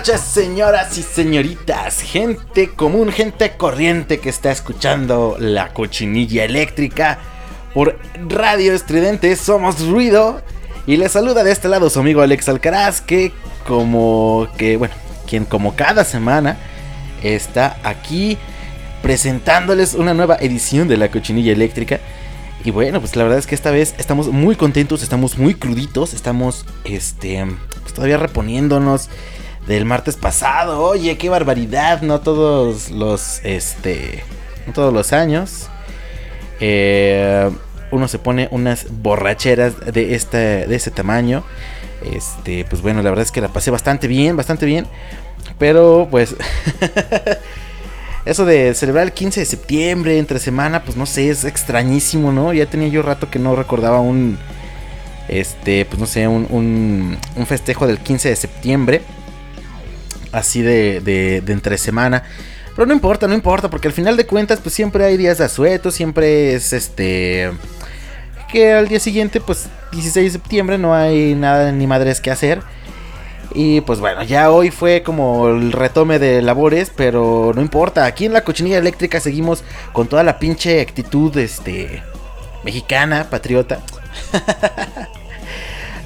Noches, señoras y señoritas, gente común, gente corriente que está escuchando la cochinilla eléctrica por Radio Estridente. Somos Ruido y les saluda de este lado su amigo Alex Alcaraz, que como que, bueno, quien como cada semana está aquí presentándoles una nueva edición de la cochinilla eléctrica. Y bueno, pues la verdad es que esta vez estamos muy contentos, estamos muy cruditos, estamos este pues todavía reponiéndonos del martes pasado. Oye, qué barbaridad, no todos los, este, no todos los años. Eh, uno se pone unas borracheras de, este, de ese tamaño. Este, pues bueno, la verdad es que la pasé bastante bien, bastante bien. Pero pues... Eso de celebrar el 15 de septiembre entre semana, pues no sé, es extrañísimo, ¿no? Ya tenía yo rato que no recordaba un... Este, pues no sé, un, un, un festejo del 15 de septiembre así de, de, de entre semana. Pero no importa, no importa, porque al final de cuentas, pues siempre hay días de asueto, siempre es este. Que al día siguiente, pues 16 de septiembre, no hay nada ni madres que hacer. Y pues bueno, ya hoy fue como el retome de labores, pero no importa. Aquí en la cochinilla eléctrica seguimos con toda la pinche actitud, este. mexicana, patriota.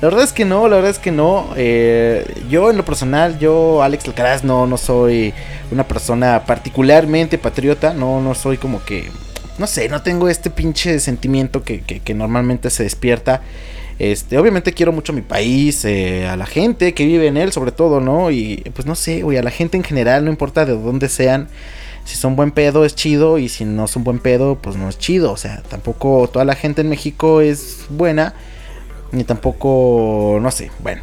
La verdad es que no, la verdad es que no. Eh, yo en lo personal, yo, Alex Alcaraz, no, no soy una persona particularmente patriota. No, no soy como que... No sé, no tengo este pinche sentimiento que, normalmente se despierta. Este, obviamente quiero mucho a mi país, eh, a la gente que vive en él, sobre todo, ¿no? Y pues no sé, güey, a la gente en general, no importa de dónde sean. Si son buen pedo es chido y si no son buen pedo, pues no es chido. O sea, tampoco toda la gente en México es buena ni tampoco, no sé, bueno.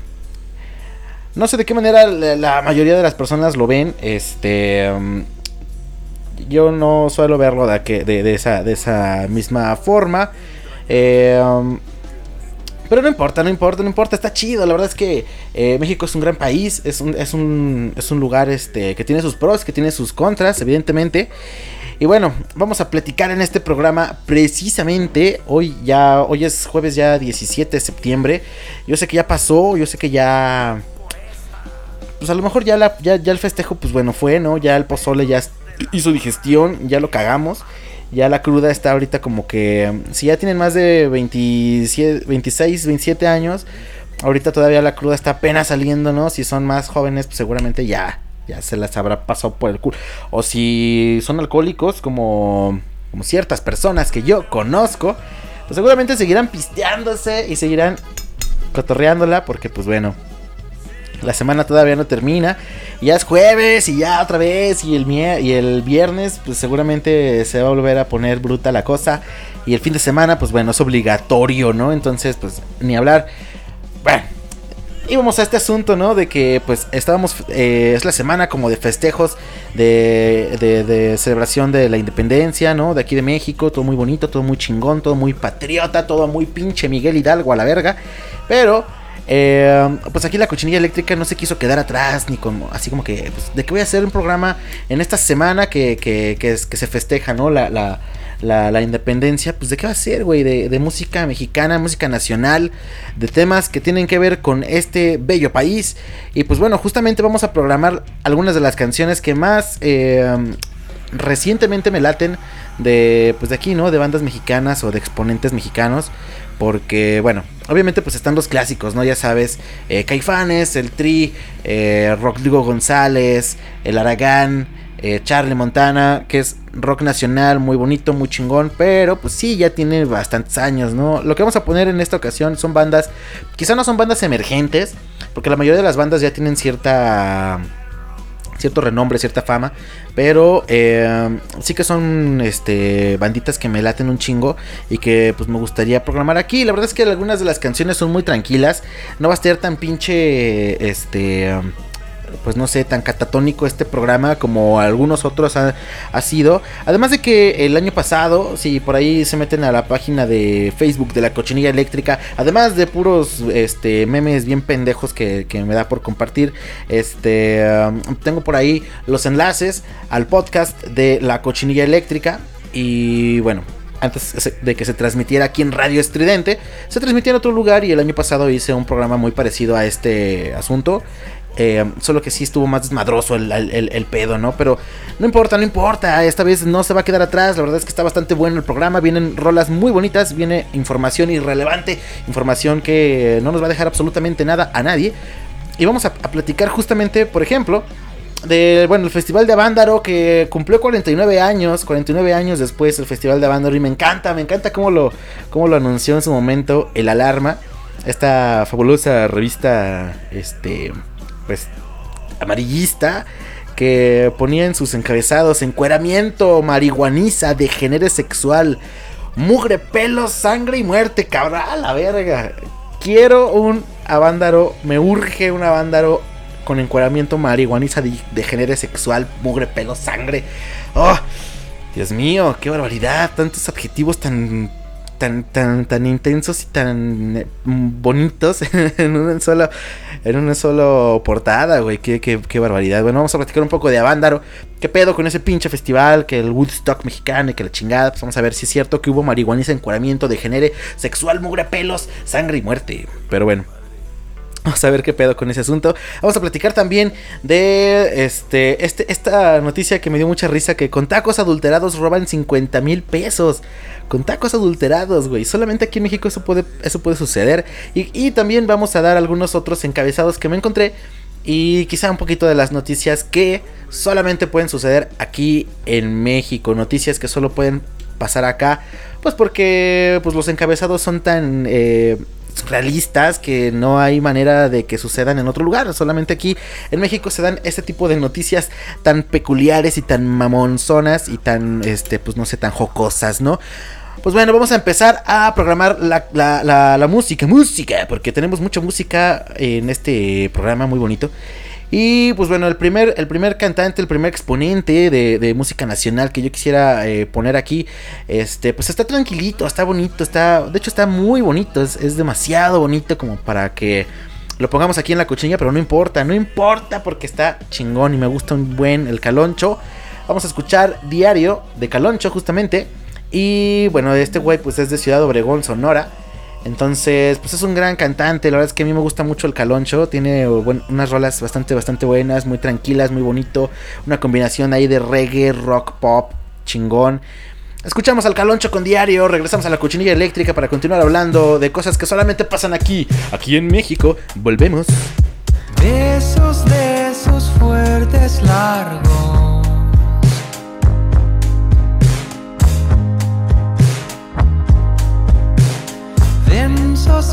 No sé de qué manera la, mayoría de las personas lo ven. Este. Yo no suelo verlo de, que, de, esa, de esa misma forma. Eh, pero no importa, no importa, no importa, está chido. La verdad es que eh, México es un gran país, es un, es un, es un lugar este, que tiene sus pros, que tiene sus contras, evidentemente. Y bueno, vamos a platicar en este programa precisamente hoy ya hoy es jueves ya 17 de septiembre. Yo sé que ya pasó, yo sé que ya pues a lo mejor ya la ya, el festejo pues bueno fue, ¿no? Ya el pozole ya hizo digestión, ya lo cagamos. Ya la cruda está ahorita como que si ya tienen más de 27, 26, 27 años, ahorita todavía la cruda está apenas saliendo, ¿no? Si son más jóvenes, pues seguramente ya ya se las habrá pasado por el culo. O si son alcohólicos, como, como ciertas personas que yo conozco, pues seguramente seguirán pisteándose y seguirán cotorreándola, porque pues bueno, la semana todavía no termina. ya es jueves y ya otra vez. Y el, y el viernes, pues seguramente se va a volver a poner bruta la cosa. Y el fin de semana, pues bueno, es obligatorio, ¿no? Entonces, pues ni hablar. Bueno, íbamos a este asunto, ¿no? De que pues estábamos, eh, es la semana como de festejos, de, de, celebración de la independencia, ¿no? De aquí de México, todo muy bonito, todo muy chingón, todo muy patriota, todo muy pinche Miguel Hidalgo a la verga. Pero, eh, pues aquí la cochinilla eléctrica no se quiso quedar atrás, ni como, así como que, pues, de que voy a hacer un programa en esta semana que, que, que, se festeja, ¿no? la la, independencia, pues de qué va a ser, güey, de, música mexicana, música nacional, de temas que tienen que ver con este bello país. Y pues bueno, justamente vamos a programar algunas de las canciones que más... Eh, recientemente me laten de pues de aquí, ¿no? De bandas mexicanas o de exponentes mexicanos. Porque, bueno, obviamente pues están los clásicos, ¿no? Ya sabes, eh, Caifanes, el Tri, eh, Rodrigo González, el Aragán, eh, Charlie Montana, que es rock nacional, muy bonito, muy chingón, pero pues sí, ya tiene bastantes años, ¿no? Lo que vamos a poner en esta ocasión son bandas, quizá no son bandas emergentes, porque la mayoría de las bandas ya tienen cierta cierto renombre, cierta fama, pero eh, sí que son este banditas que me laten un chingo y que pues me gustaría programar aquí. La verdad es que algunas de las canciones son muy tranquilas, no va a ser tan pinche este pues no sé, tan catatónico este programa como algunos otros ha, sido. Además de que el año pasado, si por ahí se meten a la página de Facebook de la cochinilla eléctrica, además de puros este, memes bien pendejos que, me da por compartir, este, um, tengo por ahí los enlaces al podcast de la cochinilla eléctrica. Y bueno, antes de que se transmitiera aquí en Radio Estridente, se transmitía en otro lugar y el año pasado hice un programa muy parecido a este asunto. Eh, solo que sí estuvo más desmadroso el, pedo, ¿no? Pero no importa, no importa. Esta vez no se va a quedar atrás. La verdad es que está bastante bueno el programa. Vienen rolas muy bonitas. Viene información irrelevante. Información que no nos va a dejar absolutamente nada a nadie. Y vamos a, platicar justamente, por ejemplo, de, bueno, el Festival de Avándaro que cumplió 49 años, 49 años después el Festival de Avándaro y me encanta, me encanta cómo lo, cómo lo anunció en su momento el Alarma, esta fabulosa revista, este, pues, amarillista que ponía en sus encabezados encueramiento, marihuaniza, degenere sexual, mugre, pelo, sangre y muerte, cabrón, la verga. Quiero un avándaro, me urge un avándaro con encueramiento, marihuaniza, degenere sexual, mugre, pelo, sangre. Oh, Dios mío, qué barbaridad, tantos adjetivos tan tan, tan, tan intensos y tan eh, bonitos en una sola, en una sola portada, güey. Qué, qué, barbaridad. Bueno, vamos a platicar un poco de Avándaro. ¿Qué pedo con ese pinche festival? Que el Woodstock mexicano y que la chingada. Pues vamos a ver si es cierto que hubo marihuaniza, encuadramiento, degenere, sexual, mugre, pelos, sangre y muerte. Pero bueno. Vamos a ver qué pedo con ese asunto. Vamos a platicar también de este, este, esta noticia que me dio mucha risa: que con tacos adulterados roban 50 mil pesos. Con tacos adulterados, güey. Solamente aquí en México eso puede, eso puede suceder. Y, también vamos a dar algunos otros encabezados que me encontré. Y quizá un poquito de las noticias que solamente pueden suceder aquí en México. Noticias que solo pueden pasar acá. Pues porque pues los encabezados son tan... Eh, realistas que no hay manera de que sucedan en otro lugar. Solamente aquí en México se dan este tipo de noticias tan peculiares y tan mamonzonas y tan, este, pues no sé, tan jocosas, ¿no? Pues bueno, vamos a empezar a programar la, la, música, música, porque tenemos mucha música en este programa muy bonito. Y pues bueno, el primer, el primer cantante, el primer exponente de, música nacional que yo quisiera eh, poner aquí, este, pues está tranquilito, está bonito, está, de hecho está muy bonito, es, demasiado bonito como para que lo pongamos aquí en la cochilla, pero no importa, no importa porque está chingón y me gusta un buen el caloncho. Vamos a escuchar Diario de Caloncho justamente. Y bueno, este güey pues es de Ciudad Obregón, Sonora. Entonces, pues es un gran cantante. La verdad es que a mí me gusta mucho el Caloncho. Tiene unas rolas bastante, bastante buenas, muy tranquilas, muy bonito. Una combinación ahí de reggae, rock, pop, chingón. Escuchamos al Caloncho con diario, regresamos a la cochinilla eléctrica para continuar hablando de cosas que solamente pasan aquí, aquí en México. Volvemos. Besos de esos fuertes largos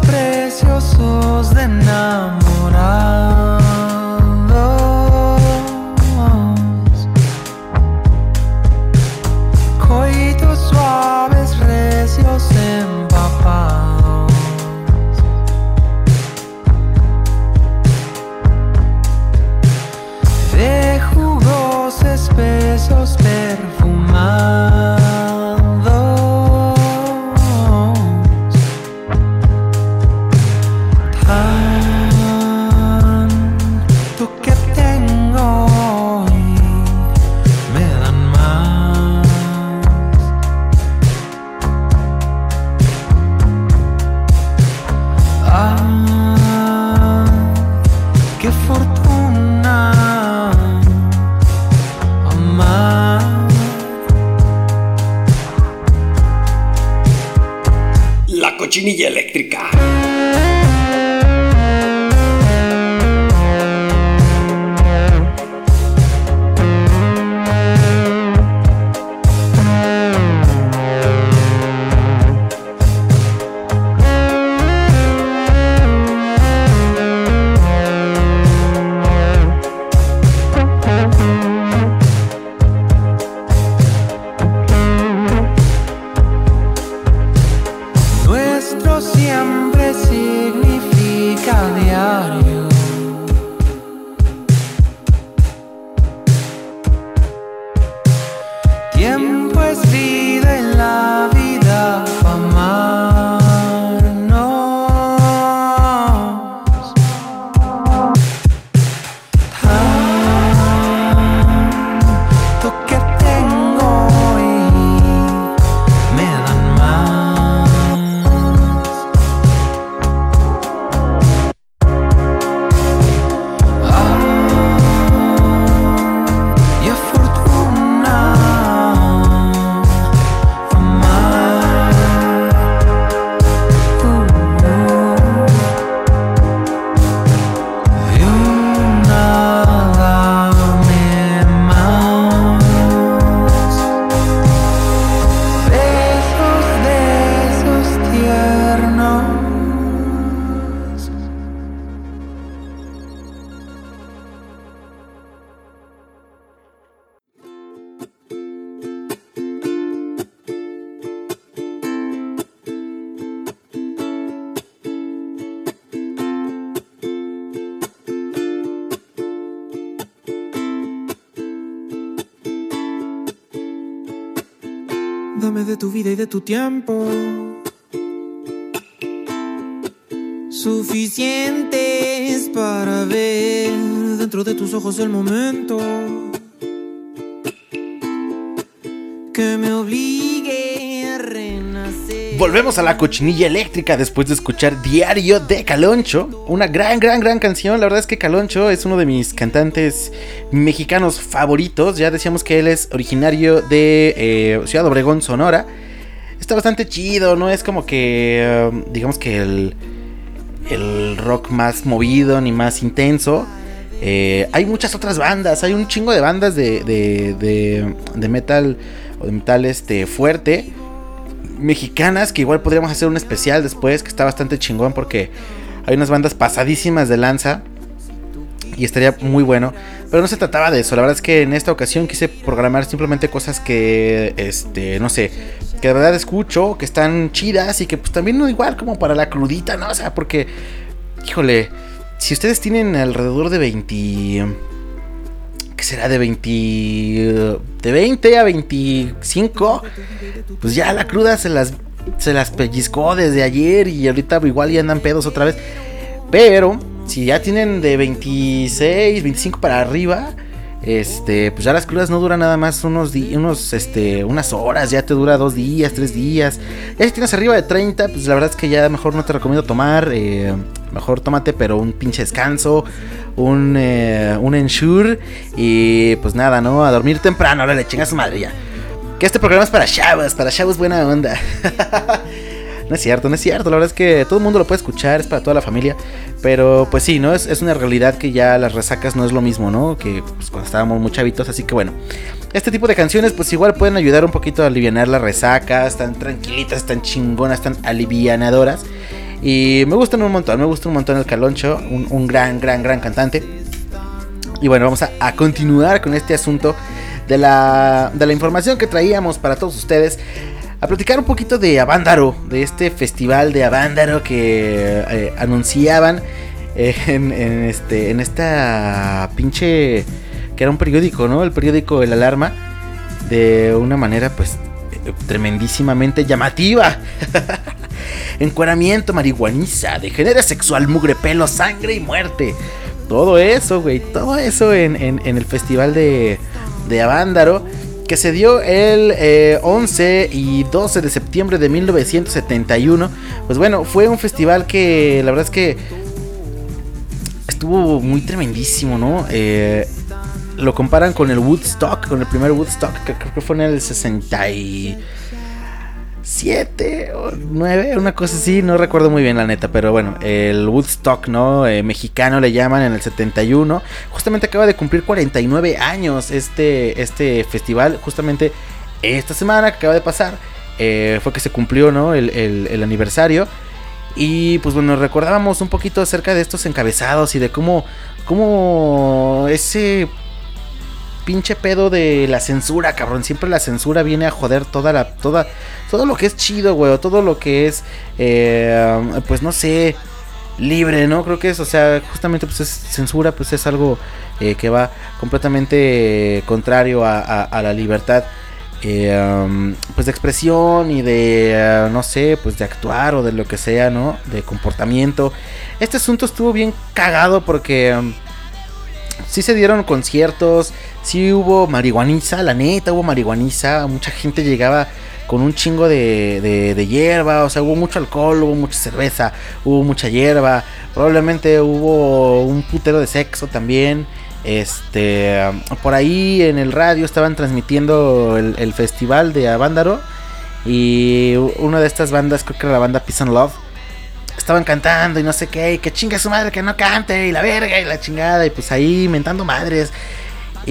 preciosos de enamorados. Tu tiempo. Suficientes para ver dentro de tus ojos el momento que me obligue a renacer. Volvemos a la cochinilla eléctrica después de escuchar Diario de Caloncho. Una gran, gran, gran canción. La verdad es que Caloncho es uno de mis cantantes mexicanos favoritos. Ya decíamos que él es originario de eh, Ciudad Obregón, Sonora. Está bastante chido, ¿no? Es como que, eh, digamos que el, el rock más movido ni más intenso. Eh, hay muchas otras bandas, hay un chingo de bandas de, de, de, de metal o de metal este, fuerte mexicanas que igual podríamos hacer un especial después que está bastante chingón porque hay unas bandas pasadísimas de lanza y estaría muy bueno, pero no se trataba de eso, la verdad es que en esta ocasión quise programar simplemente cosas que este, no sé, que de verdad escucho, que están chidas y que pues también no igual como para la crudita, ¿no? O sea, porque híjole, si ustedes tienen alrededor de 20 ¿qué será de 20 de 20 a 25? Pues ya la cruda se las se las pellizcó desde ayer y ahorita igual ya andan pedos otra vez. Pero si ya tienen de 26, 25 para arriba, este, pues ya las crudas no duran nada más unos unos, este, unas horas, ya te dura dos días, tres días. Ya si tienes arriba de 30, pues la verdad es que ya mejor no te recomiendo tomar, eh, mejor tómate, pero un pinche descanso, un, eh, un ensure y pues nada, ¿no? A dormir temprano, ahora le chingas su madre ya. Que este programa es para chavos, para chavos buena onda. No es cierto, no es cierto. La verdad es que todo el mundo lo puede escuchar, es para toda la familia. Pero pues sí, ¿no? Es, una realidad que ya las resacas no es lo mismo, ¿no? Que pues, cuando estábamos muy chavitos. Así que bueno, este tipo de canciones pues igual pueden ayudar un poquito a aliviar la resaca. Están tranquilitas, están chingonas, están alivianadoras. Y me gustan un montón, me gusta un montón el Caloncho. Un, gran, gran, gran cantante. Y bueno, vamos a, continuar con este asunto de la información que traíamos para todos ustedes a platicar un poquito de Avándaro, de este festival de Avándaro que eh, anunciaban eh, en, este, en esta pinche, que era un periódico, ¿no? El periódico El Alarma, de una manera pues tremendísimamente llamativa. Encueramiento, marihuaniza, degenera sexual, mugre, pelo, sangre y muerte. Todo eso, güey, todo eso en, en, en el festival de, de Avándaro que se dio el eh, 11 y 12 de septiembre de 1971. Pues bueno, fue un festival que la verdad es que estuvo muy tremendísimo, ¿no? Eh, lo comparan con el Woodstock, con el primer Woodstock, que creo que fue en el 60 y... 7 o 9, una cosa así, no recuerdo muy bien la neta, pero bueno, el Woodstock, ¿no? Eh, mexicano le llaman en el 71, justamente acaba de cumplir 49 años este, este festival, justamente esta semana que acaba de pasar, eh, fue que se cumplió, ¿no? El, el, aniversario. Y pues bueno, recordábamos un poquito acerca de estos encabezados y de cómo, cómo ese pinche pedo de la censura, cabrón. Siempre la censura viene a joder toda la. Toda, todo lo que es chido, güey. Todo lo que es. Eh, pues no sé. Libre, ¿no? Creo que es, o sea, justamente pues es censura, pues es algo eh, que va completamente contrario a, la libertad. Eh, pues de expresión y de, no sé, pues de actuar o de lo que sea, ¿no? De comportamiento. Este asunto estuvo bien cagado porque um, sí se dieron conciertos, sí hubo marihuaniza, la neta hubo marihuaniza, mucha gente llegaba con un chingo de, de, hierba, o sea, hubo mucho alcohol, hubo mucha cerveza, hubo mucha hierba, probablemente hubo un putero de sexo también. Este, por ahí en el radio estaban transmitiendo el, festival de Avándaro y una de estas bandas, creo que era la banda Peace and Love, estaban cantando y no sé qué, y que chinga su madre que no cante, y la verga, y la chingada, y pues ahí mentando madres.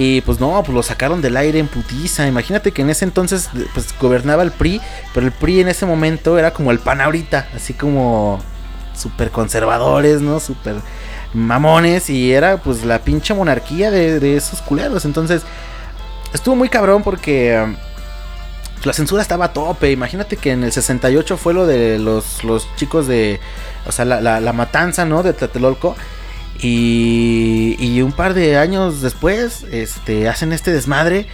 Y pues no, pues lo sacaron del aire en putiza. Imagínate que en ese entonces pues gobernaba el PRI, pero el PRI en ese momento era como el pan ahorita, así como súper conservadores, ¿no? Súper mamones y era pues la pinche monarquía de, esos culeros. Entonces estuvo muy cabrón porque la censura estaba a tope. Imagínate que en el 68 fue lo de los, los chicos de. O sea, la, matanza, ¿no? De Tlatelolco. Y, y un par de años después, este, hacen este desmadre.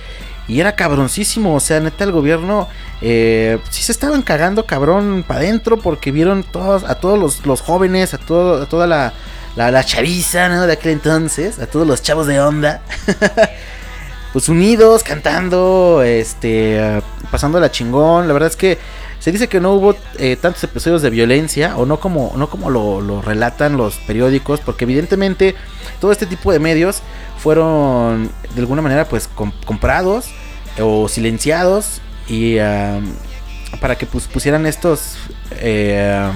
Y era cabroncísimo. O sea, neta, el gobierno. Eh, sí se estaban cagando cabrón para adentro. Porque vieron todos, a todos los, los jóvenes, a, toda la, la, la chaviza, ¿no? De aquel entonces. A todos los chavos de onda. pues unidos, cantando, este, pasando la chingón. La verdad es que se dice que no hubo eh, tantos episodios de violencia, o no como, no como lo, relatan los periódicos, porque evidentemente todo este tipo de medios fueron de alguna manera pues comprados o silenciados y para que pues, pusieran estos, eh,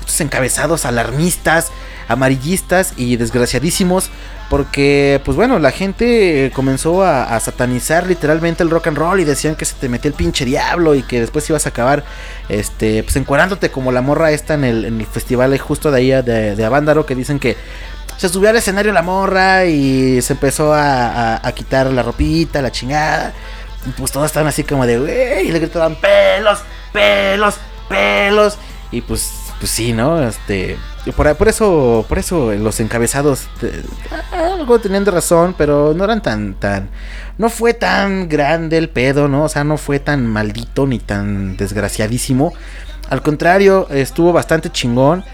estos encabezados alarmistas, amarillistas y desgraciadísimos porque, pues bueno, la gente comenzó a, satanizar literalmente el rock and roll y decían que se te metía el pinche diablo y que después ibas a acabar, este, pues encuerándote como la morra esta en el, en el festival justo de ahí de, de Avándaro que dicen que se subió al escenario la morra y se empezó a, quitar la ropita, la chingada. Y pues todos estaban así como de, güey, y le gritaban pelos, pelos, pelos. Y pues, pues sí, ¿no? Este por, por, eso, por eso los encabezados algo tenían de razón, pero no eran tan, tan, no fue tan grande el pedo, ¿no? O sea, no fue tan maldito ni tan desgraciadísimo. Al contrario, estuvo bastante chingón.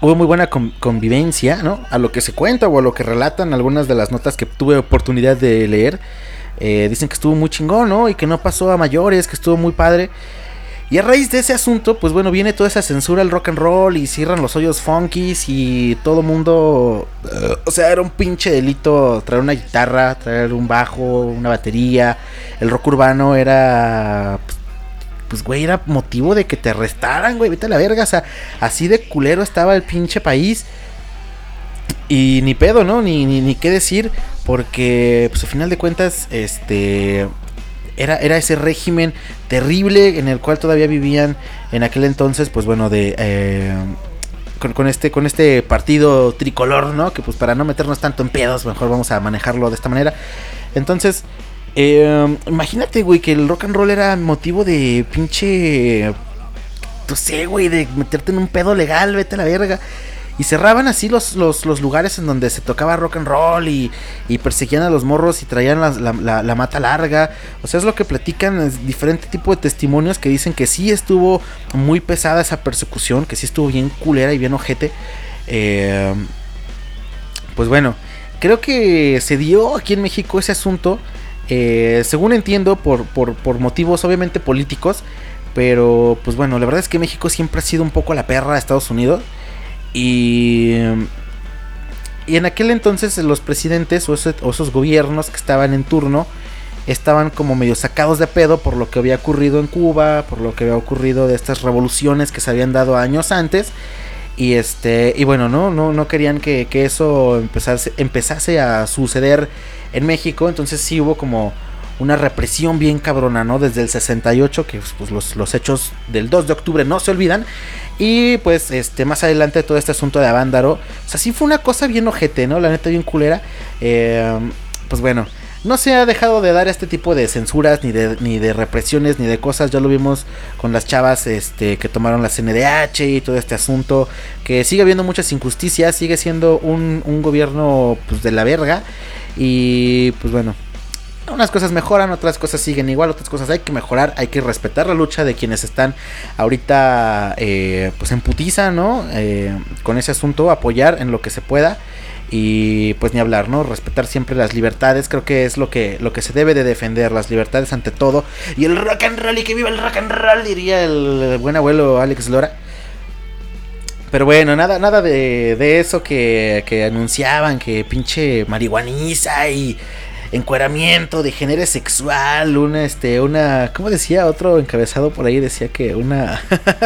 Hubo muy buena convivencia, ¿no? A lo que se cuenta o a lo que relatan algunas de las notas que tuve oportunidad de leer. Eh, dicen que estuvo muy chingón, ¿no? Y que no pasó a mayores, que estuvo muy padre. Y a raíz de ese asunto, pues bueno, viene toda esa censura al rock and roll y cierran los hoyos funkies y todo mundo... o sea, era un pinche delito traer una guitarra, traer un bajo, una batería. El rock urbano era... Pues, pues güey, era motivo de que te arrestaran, güey, vete a la verga. O sea, así de culero estaba el pinche país. Y ni pedo, ¿no? Ni, ni, ni qué decir. Porque, pues al final de cuentas, este era, era ese régimen terrible en el cual todavía vivían en aquel entonces, pues bueno, de... Eh, con, este, con este partido tricolor, ¿no? Que pues para no meternos tanto en pedos, mejor vamos a manejarlo de esta manera. Entonces, eh, imagínate, güey, que el rock and roll era motivo de pinche... No sé, güey, de meterte en un pedo legal, vete a la verga. Y cerraban así los, los, lugares en donde se tocaba rock and roll y, perseguían a los morros y traían la, mata larga. O sea, es lo que platican, es diferente tipo de testimonios que dicen que sí estuvo muy pesada esa persecución, que sí estuvo bien culera y bien ojete. Eh, pues bueno, creo que se dio aquí en México ese asunto, eh, según entiendo, por, por, por motivos obviamente políticos. Pero pues bueno, la verdad es que México siempre ha sido un poco la perra de Estados Unidos. Y, y en aquel entonces los presidentes o esos, gobiernos que estaban en turno, estaban como medio sacados de pedo por lo que había ocurrido en Cuba, por lo que había ocurrido de estas revoluciones que se habían dado años antes. Y este, y bueno, no, no, no querían que, que eso empezase, empezase a suceder en México. Entonces sí hubo como una represión bien cabrona, ¿no? Desde el 68, que pues, los, los, hechos del 2 de octubre no se olvidan. Y pues este más adelante todo este asunto de Avándaro. O sea, sí fue una cosa bien ojete, ¿no? La neta bien culera. Eh, pues bueno, no se ha dejado de dar este tipo de censuras, ni de, ni de represiones, ni de cosas. Ya lo vimos con las chavas este, que tomaron la CNDH y todo este asunto. Que sigue habiendo muchas injusticias, sigue siendo un, un gobierno pues, de la verga. Y pues bueno, unas cosas mejoran, otras cosas siguen igual, otras cosas hay que mejorar, hay que respetar la lucha de quienes están ahorita eh, pues en putiza, ¿no? Eh, con ese asunto, apoyar en lo que se pueda y pues ni hablar, ¿no? Respetar siempre las libertades, creo que es lo que, lo que se debe de defender, las libertades ante todo. Y el rock and roll y que viva el rock and roll, diría el buen abuelo Alex Lora. Pero bueno, nada, nada de, de eso que, que anunciaban, que pinche marihuaniza y encueramiento de género sexual, una este una ¿cómo decía? Otro encabezado por ahí decía que una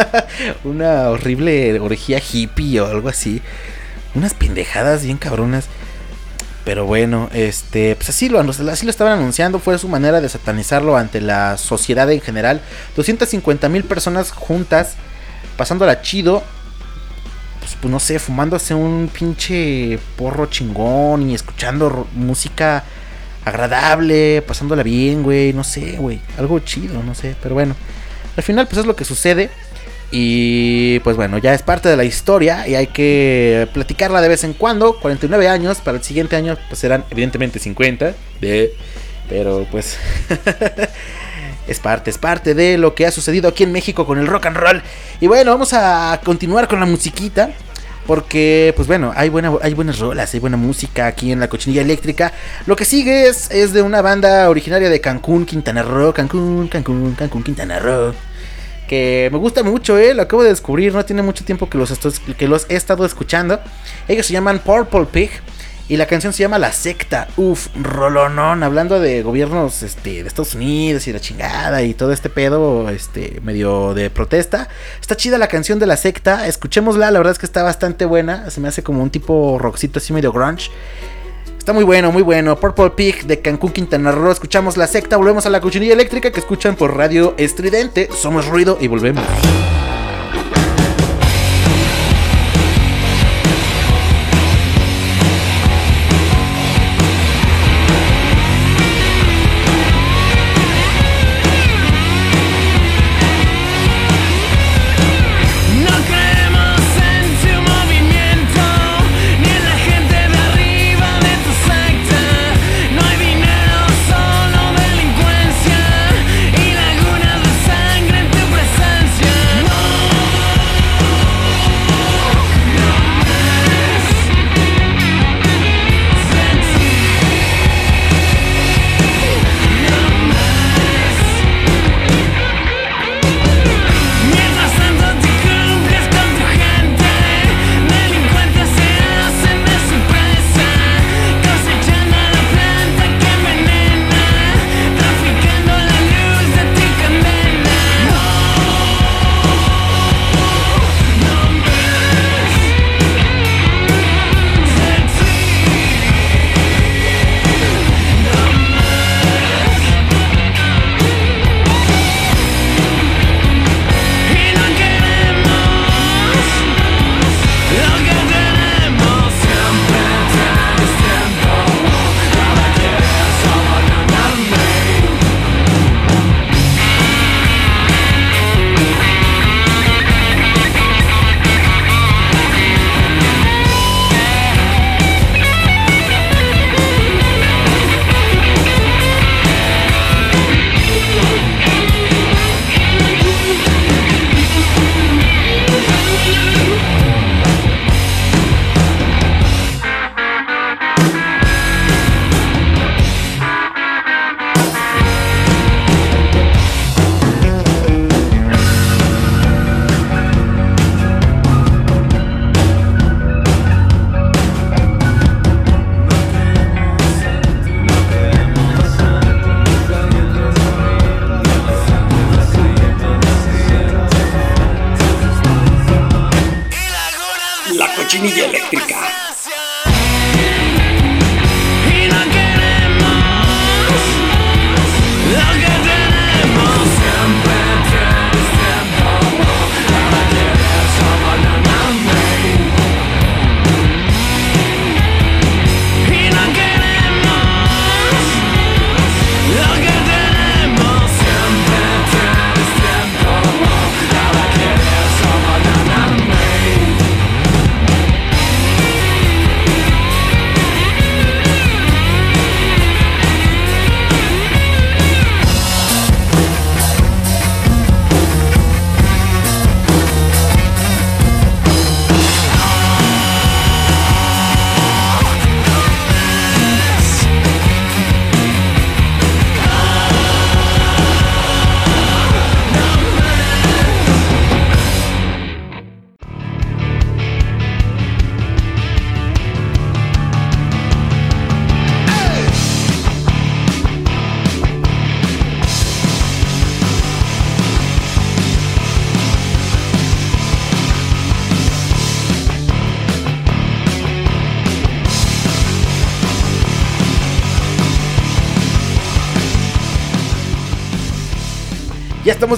una horrible orgía hippie o algo así. Unas pendejadas bien cabronas. Pero bueno, este, pues así lo, así lo estaban anunciando, fue su manera de satanizarlo ante la sociedad en general. 250 mil personas juntas, pasándola chido, pues, pues no sé, fumándose un pinche porro chingón y escuchando música agradable, pasándola bien, güey, no sé, güey, algo chido, no sé, pero bueno, al final pues es lo que sucede y pues bueno, ya es parte de la historia y hay que platicarla de vez en cuando, 49 años, para el siguiente año pues serán evidentemente 50, de, pero pues es parte, es parte de lo que ha sucedido aquí en México con el rock and roll. Y bueno, vamos a continuar con la musiquita. Porque, pues bueno, hay, buena, hay buenas rolas, hay buena música aquí en la cochinilla eléctrica. Lo que sigue es, es de una banda originaria de Cancún, Quintana Roo. Cancún, Cancún, Cancún, Quintana Roo. Que me gusta mucho, eh, lo acabo de descubrir. No tiene mucho tiempo que los, que los he estado escuchando. Ellos se llaman Purple Pig. Y la canción se llama La Secta. Uf, rolonón. Hablando de gobiernos este, de Estados Unidos y la chingada y todo este pedo este, medio de protesta. Está chida la canción de La Secta. Escuchémosla. La verdad es que está bastante buena. Se me hace como un tipo rockcito así medio grunge. Está muy bueno, muy bueno. Purple Pig de Cancún, Quintana Roo. Escuchamos La Secta. Volvemos a la cochinilla eléctrica que escuchan por Radio Estridente. Somos ruido y volvemos.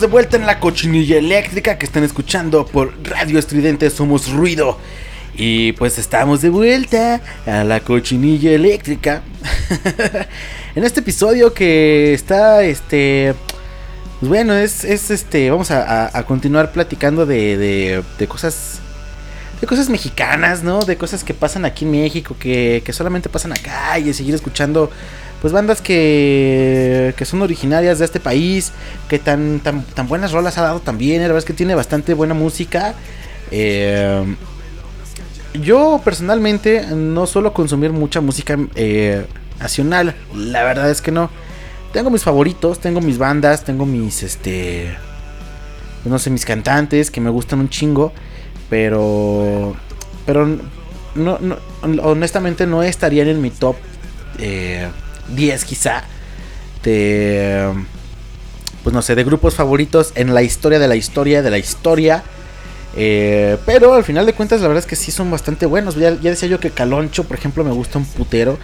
De vuelta en la cochinilla eléctrica que están escuchando por Radio Estridente Somos Ruido. Y pues estamos de vuelta a la cochinilla eléctrica. en este episodio que está, este... Pues bueno, es, es este... Vamos a, a- continuar platicando de, de, de cosas... De cosas mexicanas, ¿no? De cosas que pasan aquí en México, que, que solamente pasan acá y seguir escuchando pues bandas que, que son originarias de este país, que tan, tan, tan buenas rolas ha dado también, la verdad es que tiene bastante buena música. Eh, yo personalmente no suelo consumir mucha música eh, nacional, la verdad es que no. Tengo mis favoritos, tengo mis bandas, tengo mis, este, no sé, mis cantantes que me gustan un chingo, pero, pero no, no, honestamente no estarían en mi top eh, 10 quizá de pues no sé de grupos favoritos en la historia de la historia de la historia eh, pero al final de cuentas la verdad es que sí son bastante buenos ya, decía yo que Caloncho por ejemplo me gusta un putero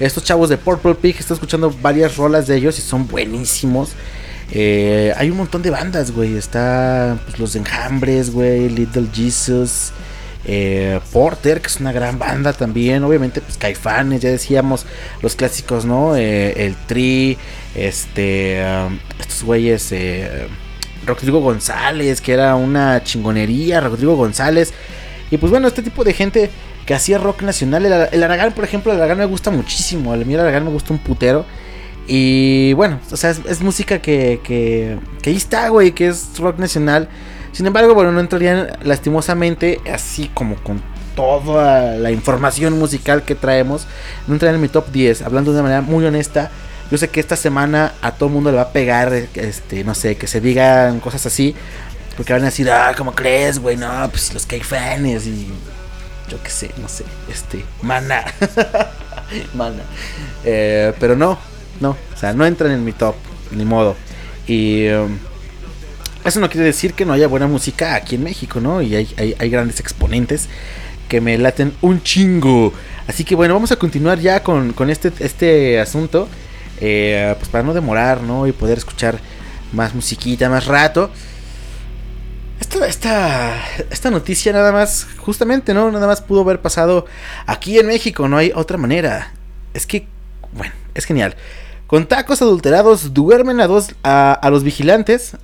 estos chavos de Purple Pig estoy escuchando varias rolas de ellos y son buenísimos eh, hay un montón de bandas, güey. Está pues, los Enjambres, güey. Little Jesus. Eh, Porter, que es una gran banda también. Obviamente, pues Caifanes, ya decíamos. Los clásicos, ¿no? Eh, el Tri. Este. um, estos güeyes. eh, Rodrigo González, que era una chingonería. Rodrigo González. Y pues bueno, este tipo de gente que hacía rock nacional. El, el Aragán, por ejemplo, el Aragán me gusta muchísimo. El Aragán me gusta un putero. Y bueno, o sea, es, es música que, que, que ahí está, güey, que es rock nacional. Sin embargo, bueno, no entrarían lastimosamente, así como con toda la información musical que traemos, no entrarían en mi top 10. Hablando de una manera muy honesta, yo sé que esta semana a todo el mundo le va a pegar, este, no sé, que se digan cosas así. Porque van a decir, ah, ¿cómo crees, güey? No, pues los caifanes y yo qué sé, no sé, este, mana. mana. Eh, pero no, no, o sea, no entran en mi top, ni modo. Y um, eso no quiere decir que no haya buena música aquí en México, ¿no? Y hay, hay, grandes exponentes que me laten un chingo. Así que bueno, vamos a continuar ya con, con este, este asunto. eh, pues para no demorar, ¿no? Y poder escuchar más musiquita, más rato. Esta, esta, esta noticia nada más, justamente, ¿no? Nada más pudo haber pasado aquí en México, no hay otra manera. Es que, bueno, es genial. Con tacos adulterados duermen a dos a, a los vigilantes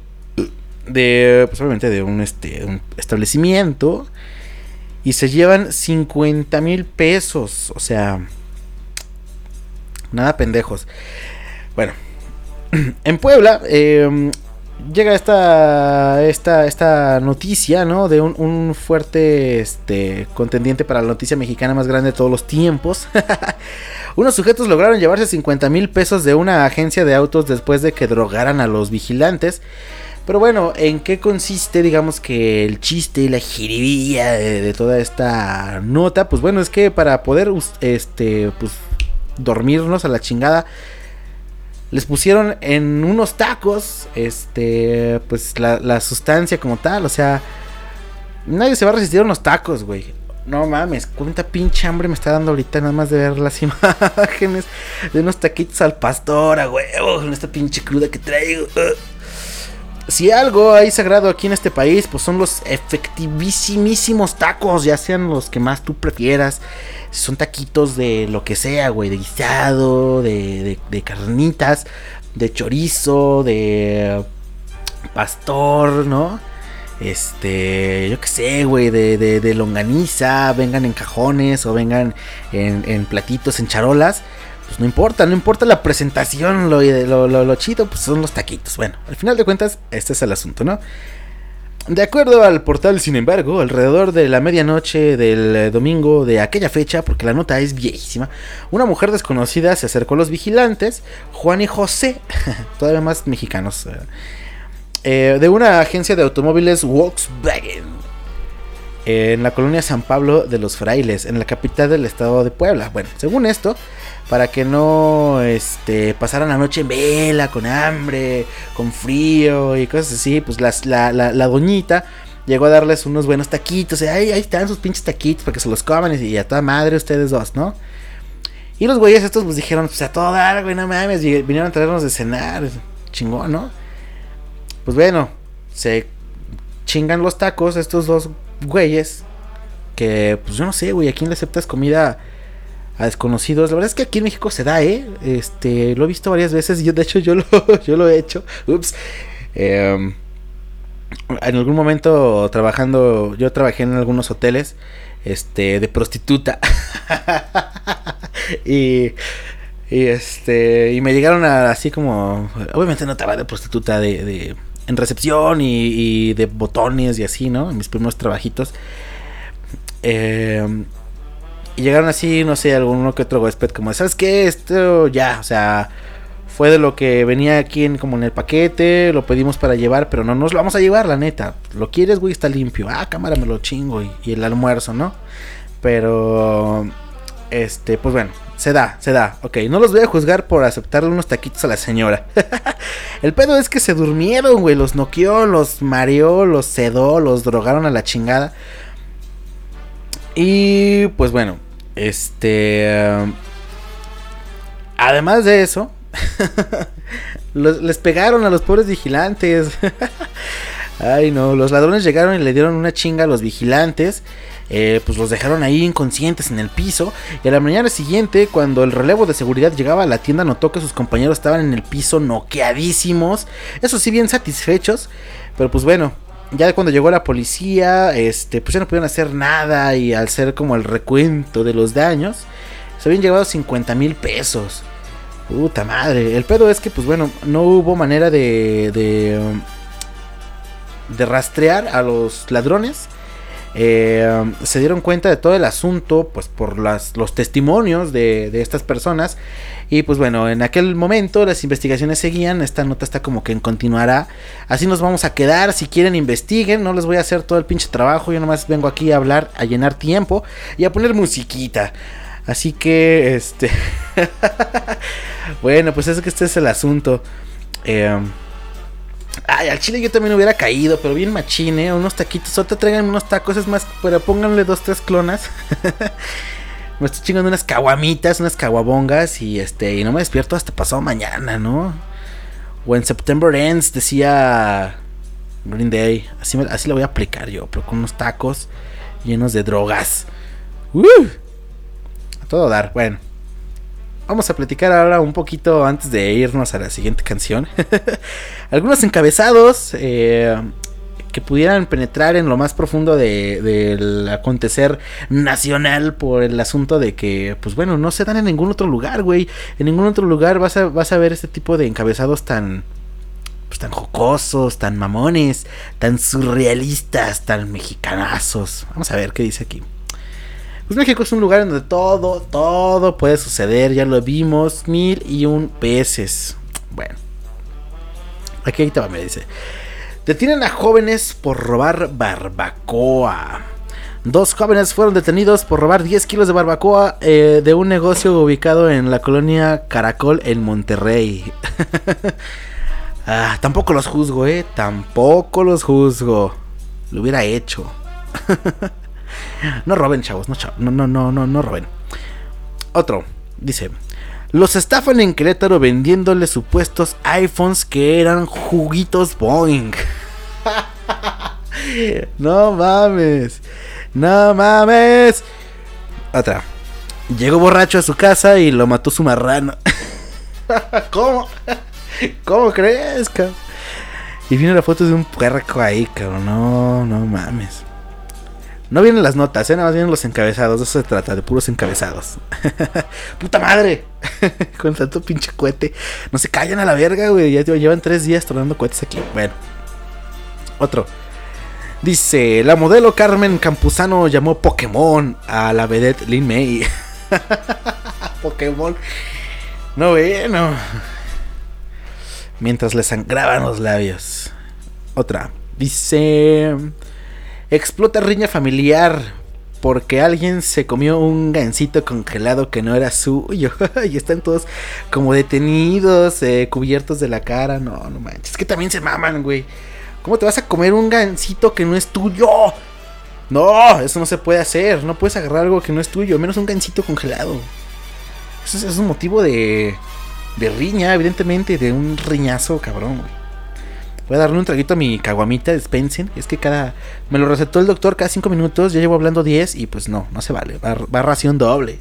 de, pues obviamente de un, este, un establecimiento y se llevan 50 mil pesos. O sea, nada pendejos. Bueno, en Puebla eh, llega esta, esta, esta noticia, ¿no? De un, un fuerte este, contendiente para la noticia mexicana más grande de todos los tiempos. Unos sujetos lograron llevarse 50 mil pesos de una agencia de autos después de que drogaran a los vigilantes. Pero bueno, ¿en qué consiste, digamos que el chiste y la jiribilla de, toda esta nota? Pues bueno, es que para poder, este, pues, dormirnos a la chingada, les pusieron en unos tacos, este, pues, la, sustancia como tal, o sea, nadie se va a resistir a unos tacos, güey. No mames, cuánta pinche hambre me está dando ahorita nada más de ver las imágenes de unos taquitos al pastor, a huevo, con esta pinche cruda que traigo. Si algo hay sagrado aquí en este país, pues son los efectivísimos tacos, ya sean los que más tú prefieras. son taquitos de lo que sea, güey, de guisado, de, de carnitas, de chorizo, de pastor, ¿no? Este, yo qué sé, güey, de, de, longaniza, vengan en cajones o vengan en, platitos, en charolas. Pues no importa, no importa la presentación, lo, lo, lo, chido, pues son los taquitos. Bueno, al final de cuentas, este es el asunto, ¿no? De acuerdo al portal, sin embargo, alrededor de la medianoche del eh, domingo de aquella fecha, porque la nota es viejísima, una mujer desconocida se acercó a los vigilantes, Juan y José, todavía más mexicanos, eh, eh, de una agencia de automóviles Volkswagen en la colonia San Pablo de los Frailes, en la capital del estado de Puebla. Bueno, según esto, para que no este, pasaran la noche en vela, con hambre, con frío y cosas así, pues la, la, doñita llegó a darles unos buenos taquitos. Y ahí, ahí están sus pinches taquitos para que se los coman y, a toda madre ustedes dos, ¿no? Y los güeyes estos pues dijeron, pues a todo dar, güey, no mames, vinieron a traernos de cenar, chingón, ¿no? Pues bueno, se chingan los tacos estos dos güeyes. Que, pues yo no sé, güey, ¿a quién le aceptas comida a desconocidos? La verdad es que aquí en México se da, ¿eh? Este, lo he visto varias veces. Yo, de hecho, yo lo, yo lo he hecho. Ups. Em, en algún momento trabajando, yo trabajé en algunos hoteles, este, de prostituta. y y este y me llegaron a, así como obviamente no estaba de prostituta de en recepción y, de botones y así, ¿no? En mis primeros trabajitos. Eh, y llegaron así, no sé, alguno que otro huésped como, ¿sabes qué? Esto ya, o sea, fue de lo que venía aquí en, como en el paquete, lo pedimos para llevar, pero no nos lo vamos a llevar, la neta. Lo quieres, güey, está limpio. Ah, cámara, me lo chingo. y el almuerzo, ¿no? Pero, este, pues bueno, se da, se da. Ok, no los voy a juzgar por aceptarle unos taquitos a la señora. el pedo es que se durmieron, güey. Los noqueó, los mareó, los sedó, los drogaron a la chingada. Y pues bueno, este... además de eso, les pegaron a los pobres vigilantes. Ay no, los ladrones llegaron y le dieron una chinga a los vigilantes. Eh, pues los dejaron ahí inconscientes en el piso. Y a la mañana siguiente, cuando el relevo de seguridad llegaba a la tienda, notó que sus compañeros estaban en el piso noqueadísimos. Eso sí, bien satisfechos. Pero pues bueno, ya cuando llegó la policía, este, pues ya no pudieron hacer nada. Y al ser como el recuento de los daños, se habían llevado 50 mil pesos. Puta madre. El pedo es que, pues bueno, no hubo manera de, de, de rastrear a los ladrones. Eh, se dieron cuenta de todo el asunto, pues por las, los testimonios de, estas personas. Y pues bueno, en aquel momento las investigaciones seguían, esta nota está como que en continuará. Así nos vamos a quedar, si quieren investiguen, no les voy a hacer todo el pinche trabajo, yo nomás vengo aquí a hablar, a llenar tiempo y a poner musiquita. Así que, este... bueno, pues es que este es el asunto. Eh, Ay, al chile yo también hubiera caído, pero bien machine, ¿eh? unos taquitos. Te traigan unos tacos, es más, pero pónganle dos, tres clonas. me estoy chingando unas caguamitas, unas caguabongas y este, y no me despierto hasta pasado mañana, ¿no? O en September Ends decía Green Day. Así, así lo voy a aplicar yo, pero con unos tacos llenos de drogas. ¡Uh! A todo dar, bueno vamos a platicar ahora un poquito antes de irnos a la siguiente canción. Algunos encabezados eh, que pudieran penetrar en lo más profundo del acontecer nacional por el asunto de que, pues bueno, no se dan en ningún otro lugar, güey. En ningún otro lugar vas a, vas a ver este tipo de encabezados tan... Pues, tan jocosos, tan mamones, tan surrealistas, tan mexicanazos. Vamos a ver qué dice aquí. Pues México es un lugar donde todo, todo puede suceder. Ya lo vimos mil y un veces. Bueno. Aquí ahorita me dice. Detienen a jóvenes por robar barbacoa. Dos jóvenes fueron detenidos por robar 10 kilos de barbacoa eh, de un negocio ubicado en la colonia Caracol en Monterrey. ah, tampoco los juzgo, eh. Tampoco los juzgo. Lo hubiera hecho. no roben, chavos, no, no, no, no, no, no roben. Otro, dice, los estafan en Querétaro vendiéndole supuestos iPhones que eran juguitos Boeing. no mames. No mames. Otra. Llegó borracho a su casa y lo mató su marrano. ¿Cómo? ¿Cómo crees, cabrón? Y viene la foto de un puerco ahí, cabrón. No, no mames. No vienen las notas, ¿eh? nada más vienen los encabezados. De eso se trata, de puros encabezados. ¡Puta madre! Con tanto pinche cohete. No se callan a la verga, güey. Ya llevan tres días tronando cohetes aquí. Bueno. Otro. Dice, la modelo Carmen Campuzano llamó Pokémon a la vedette Lin May. Pokémon. No, bueno. Mientras le sangraban los labios. Otra. Dice... Explota riña familiar porque alguien se comió un gancito congelado que no era suyo. y están todos como detenidos, eh, cubiertos de la cara. No, no manches. Es que también se maman, güey. ¿Cómo te vas a comer un gancito que no es tuyo? No, eso no se puede hacer. No puedes agarrar algo que no es tuyo, menos un gancito congelado. Eso es, un motivo de, de riña, evidentemente, de un riñazo, cabrón, güey. Voy a darle un traguito a mi caguamita, dispensen. Es que cada. Me lo recetó el doctor cada 5 minutos. Ya llevo hablando 10 y pues no, no se vale. Va, ración doble.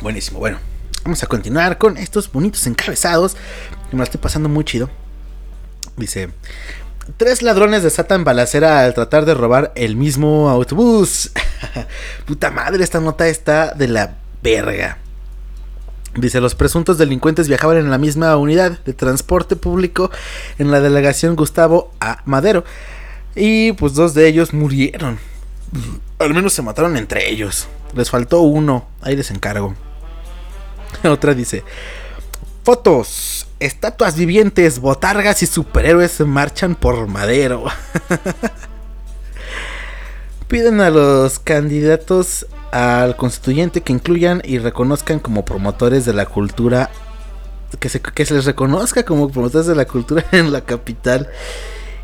Buenísimo, bueno. Vamos a continuar con estos bonitos encabezados. Me lo estoy pasando muy chido. Dice: Tres ladrones desatan balacera al tratar de robar el mismo autobús. Puta madre, esta nota está de la verga. Dice, los presuntos delincuentes viajaban en la misma unidad de transporte público en la delegación Gustavo A. Madero. Y pues dos de ellos murieron. Al menos se mataron entre ellos. Les faltó uno. Ahí les encargo. Otra dice, fotos estatuas vivientes, botargas y superhéroes marchan por madero. Piden a los candidatos al constituyente que incluyan y reconozcan como promotores de la cultura. Que se, que se les reconozca como promotores de la cultura en la capital.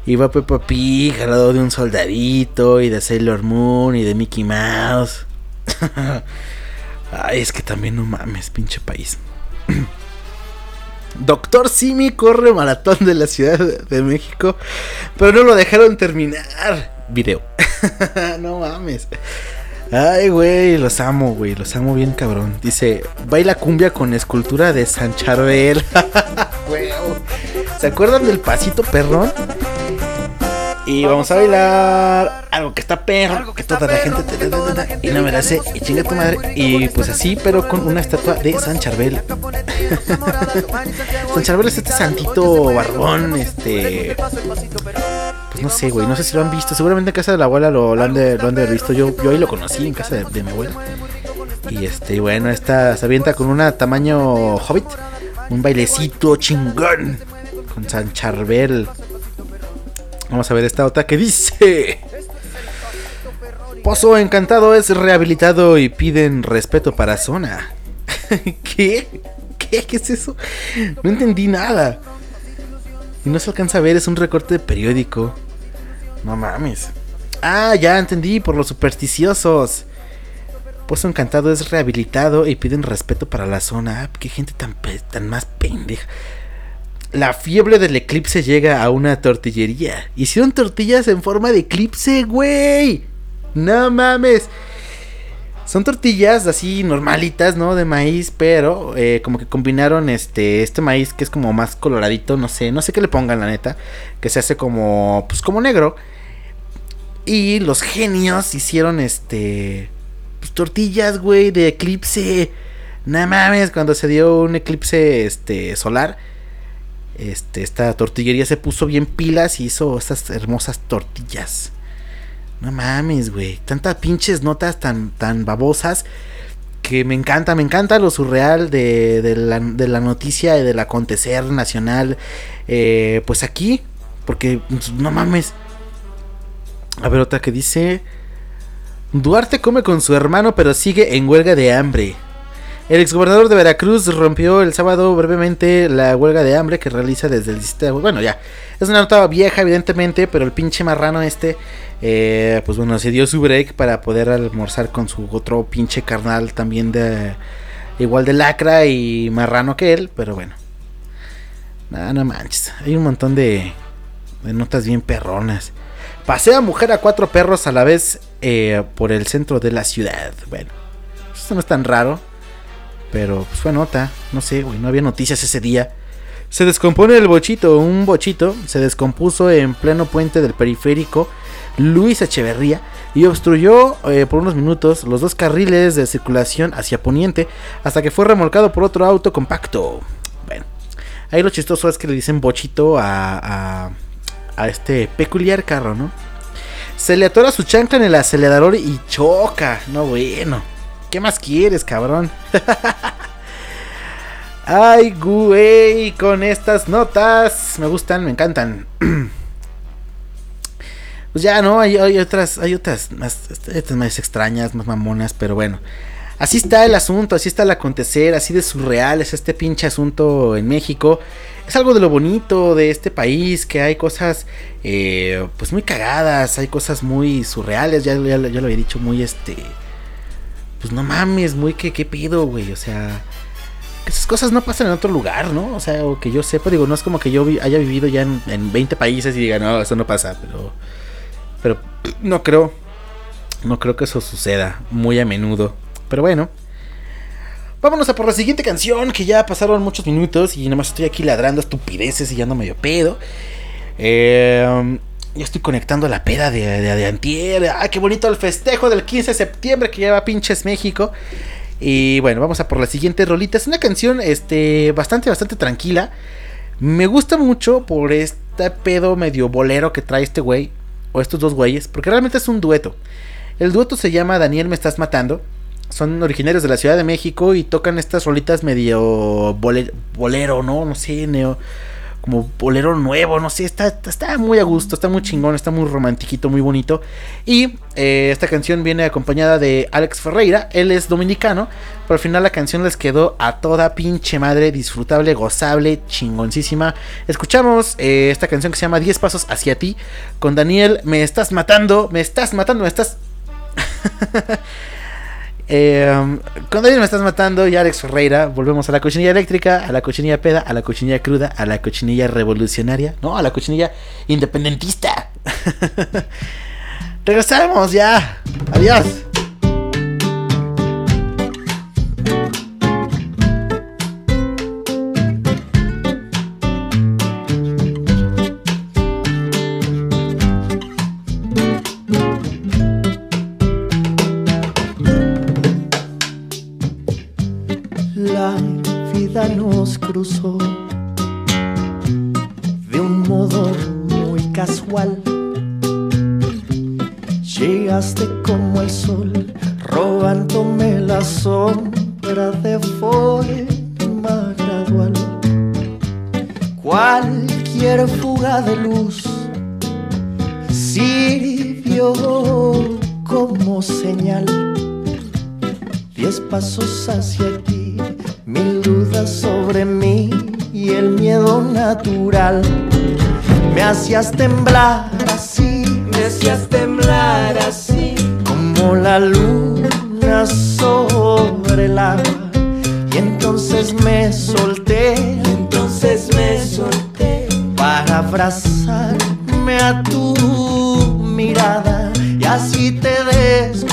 Y va Peppa Pig al de un soldadito y de Sailor Moon y de Mickey Mouse. Ay, es que también no mames, pinche país. Doctor Simi corre maratón de la Ciudad de México, pero no lo dejaron terminar. Video. no mames. Ay, güey, los amo, güey, los amo bien cabrón. Dice, baila cumbia con escultura de San Charbel. ¿Se acuerdan del pasito perrón? Y vamos a bailar algo que está perro, algo que toda la gente te, y no me la hace y chinga tu madre. Y pues así, pero con una estatua de San Charbel. San Charbel es este santito barbón, este. Pues no sé, güey, no sé si lo han visto. Seguramente en casa de la abuela lo, han, de, lo han de haber visto. Yo, yo ahí lo conocí en casa de, mi abuela. Y este, bueno, esta se avienta con una tamaño hobbit. Un bailecito chingón. Con San Charbel. Vamos a ver esta otra que dice. Pozo Encantado es rehabilitado y piden respeto para zona. ¿Qué? ¿Qué? ¿Qué es eso? No entendí nada. Y no se alcanza a ver, es un recorte de periódico. No mames. Ah, ya entendí, por los supersticiosos. Pozo Encantado es rehabilitado y piden respeto para la zona. Ah, qué gente tan, tan más pendeja la fiebre del eclipse llega a una tortillería. Hicieron tortillas en forma de eclipse, güey. No mames. Son tortillas así normalitas, ¿no? De maíz, pero eh, como que combinaron este, este maíz que es como más coloradito, no sé, no sé qué le pongan la neta, que se hace como, pues como negro. Y los genios hicieron este, pues, tortillas, güey, de eclipse. No mames, cuando se dio un eclipse este, solar este, esta tortillería se puso bien pilas y hizo estas hermosas tortillas. No mames, güey. Tantas pinches notas tan, tan babosas que me encanta, me encanta lo surreal de, de, la, de la, noticia y del acontecer nacional. Eh, pues aquí, porque pues, no mames. A ver, otra que dice: Duarte come con su hermano, pero sigue en huelga de hambre. El exgobernador de Veracruz rompió el sábado brevemente la huelga de hambre que realiza desde el sistema. Bueno, ya, es una nota vieja, evidentemente, pero el pinche marrano este, eh, pues bueno, se dio su break para poder almorzar con su otro pinche carnal también de. Igual de lacra y marrano que él, pero bueno. Nada, no manches. Hay un montón de, de notas bien perronas. Pasea mujer a cuatro perros a la vez eh, por el centro de la ciudad. Bueno, eso no es tan raro. Pero pues fue nota, no sé, güey, no había noticias ese día. Se descompone el bochito, un bochito se descompuso en pleno puente del periférico Luis Echeverría y obstruyó eh, por unos minutos los dos carriles de circulación hacia poniente hasta que fue remolcado por otro auto compacto. Bueno, ahí lo chistoso es que le dicen bochito a, a, a este peculiar carro, ¿no? Se le atora su chancla en el acelerador y choca, no bueno. ¿Qué más quieres, cabrón? Ay, güey, con estas notas. Me gustan, me encantan. pues ya, ¿no? Hay, otras, hay otras más, estas más extrañas, más mamonas, pero bueno. Así está el asunto, así está el acontecer, así de surreal es este pinche asunto en México. Es algo de lo bonito de este país, que hay cosas eh, pues muy cagadas, hay cosas muy surreales, ya, ya, ya lo había dicho, muy este pues no mames, muy que qué pido, güey, o sea, que esas cosas no pasan en otro lugar, ¿no? O sea, o que yo sepa, digo, no es como que yo haya vivido ya en, en 20 países y diga, no, eso no pasa, pero, pero no creo, no creo que eso suceda muy a menudo, pero bueno. Vámonos a por la siguiente canción, que ya pasaron muchos minutos y nada más estoy aquí ladrando estupideces y ya no medio pedo. Eh, ya estoy conectando la peda de, de, antier. ¡Ay, qué bonito el festejo del 15 de septiembre que lleva pinches México! Y bueno, vamos a por la siguiente rolita. Es una canción este, bastante, bastante tranquila. Me gusta mucho por este pedo medio bolero que trae este güey. O estos dos güeyes. Porque realmente es un dueto. El dueto se llama Daniel Me Estás Matando. Son originarios de la Ciudad de México y tocan estas rolitas medio bolero, ¿no? No sé, neo como bolero nuevo, no sé, está, está muy a gusto, está muy chingón, está muy romantiquito, muy bonito. Y eh, esta canción viene acompañada de Alex Ferreira, él es dominicano, pero al final la canción les quedó a toda pinche madre, disfrutable, gozable, chingoncísima. Escuchamos eh, esta canción que se llama 10 pasos hacia ti, con Daniel, me estás matando, me estás matando, me estás... Eh, cuando alguien me estás matando, y Alex Ferreira, volvemos a la cochinilla eléctrica, a la cochinilla peda, a la cochinilla cruda, a la cochinilla revolucionaria, no, a la cochinilla independentista. Regresamos ya. Adiós. Nos cruzó de un modo muy casual. Llegaste como el sol, robándome la sombra de forma gradual. Cualquier fuga de luz sirvió como señal. Diez pasos hacia ti mil dudas sobre mí y el miedo natural. Me hacías temblar así, me hacías temblar así, como la luna sobre el agua. Y entonces me solté, entonces me solté para abrazarme a tu mirada y así te descubrí,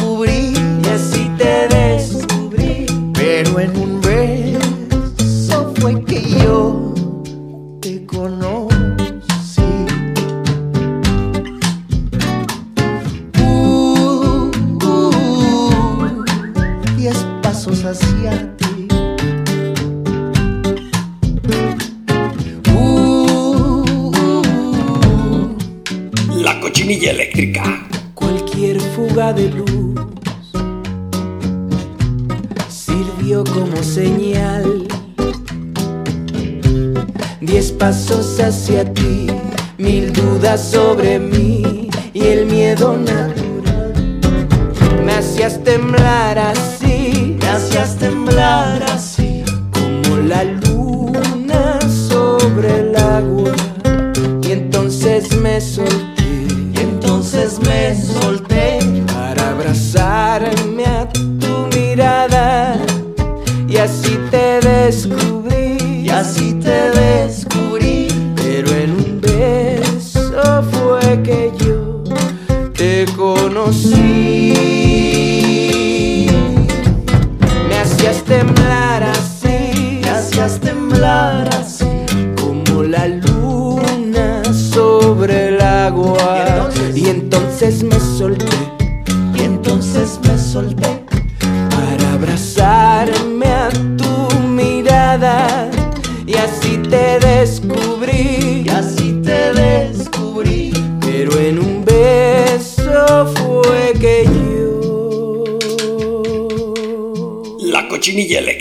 conocí.